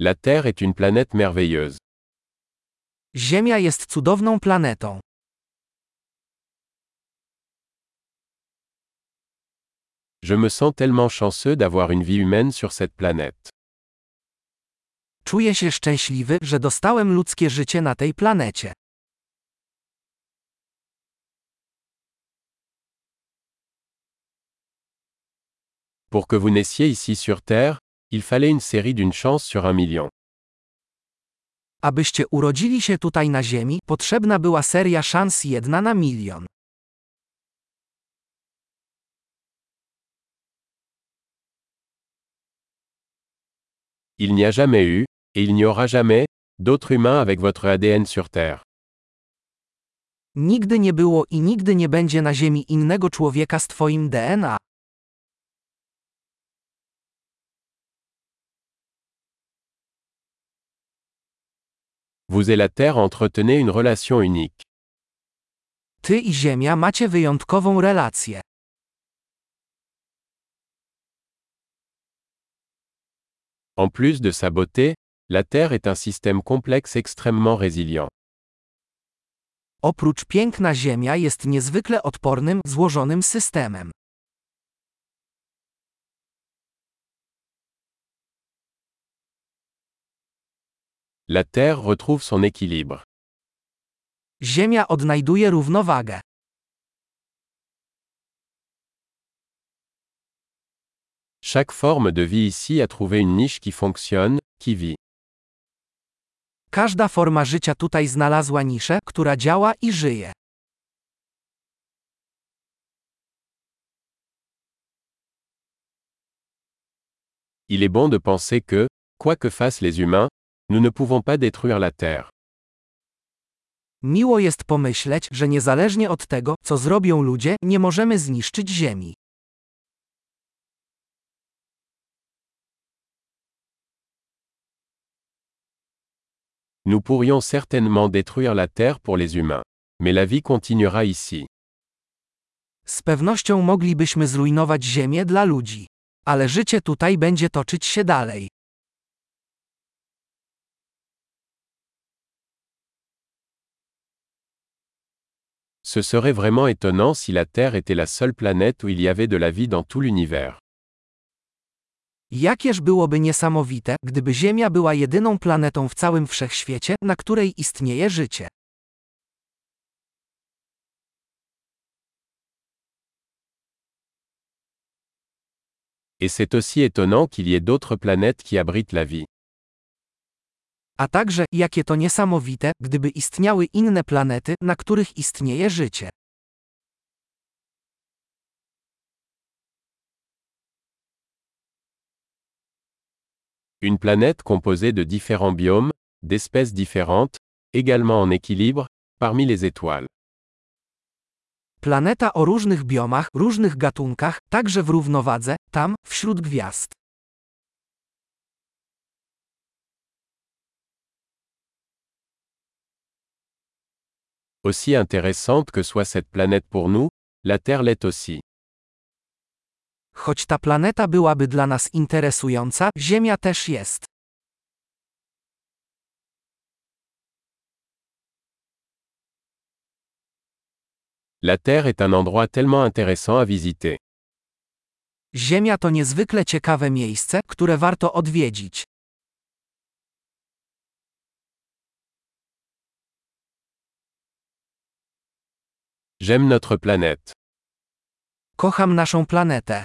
La Terre est une planète merveilleuse. Ziemia jest cudowną planetą. Je me sens tellement chanceux d'avoir une vie humaine sur cette planète. Czuję się szczęśliwy, że dostałem ludzkie życie na tej planecie. Pour que vous naissiez ici sur Terre, il fallait une série d'une chance sur un million. Abyście urodzili się tutaj na Ziemi, potrzebna była seria szans jedna na milion. Il n'y a jamais eu, et il n'y aura jamais, d'autres humains avec votre ADN sur Terre. Nigdy nie było i nigdy nie będzie na Ziemi innego człowieka z Twoim DNA. Vous et la Terre entretenez une relation unique. Ty i Ziemia macie wyjątkową relację. En plus de sa beauté, la Terre est un système complexe extrêmement résilient. Oprócz piękna Ziemia jest niezwykle odpornym, złożonym systemem. La Terre retrouve son équilibre. Ziemia odnajduje równowagę. Chaque forme de vie ici a trouvé une niche qui fonctionne, qui vit. Każda forma życia tutaj znalazła niszę, która działa i żyje. Il est bon de penser que, quoi que fassent les humains, nous ne pouvons pas détruire la Terre. Miło jest pomyśleć, że niezależnie od tego, co zrobią ludzie, nie możemy zniszczyć Ziemi. Nous pourrions certainement détruire la Terre pour les humains. Mais la vie continuera ici. Z pewnością moglibyśmy zrujnować Ziemię dla ludzi. Ale życie tutaj będzie toczyć się dalej. Ce serait vraiment étonnant si la Terre était la seule planète où il y avait de la vie dans tout l'univers. Jakież byłoby niesamowite, gdyby Ziemia była jedyną planetą w całym wszechświecie, na której istnieje życie? Et c'est aussi étonnant qu'il y ait d'autres planètes qui abritent la vie. A także, jakie to niesamowite, gdyby istniały inne planety, na których istnieje życie. Une planète composée de différents biomes, d'espèces différentes, également en équilibre, parmi les étoiles. Planeta o różnych biomach, różnych gatunkach, także w równowadze, tam, wśród gwiazd. Aussi intéressante que soit cette planète pour nous, la Terre l'est aussi. Choć ta planeta byłaby dla nas interesująca, Ziemia też jest. La Terre est un endroit tellement intéressant à visiter. Ziemia to niezwykle ciekawe miejsce, które warto odwiedzić. J'aime notre planète. Kocham naszą planetę.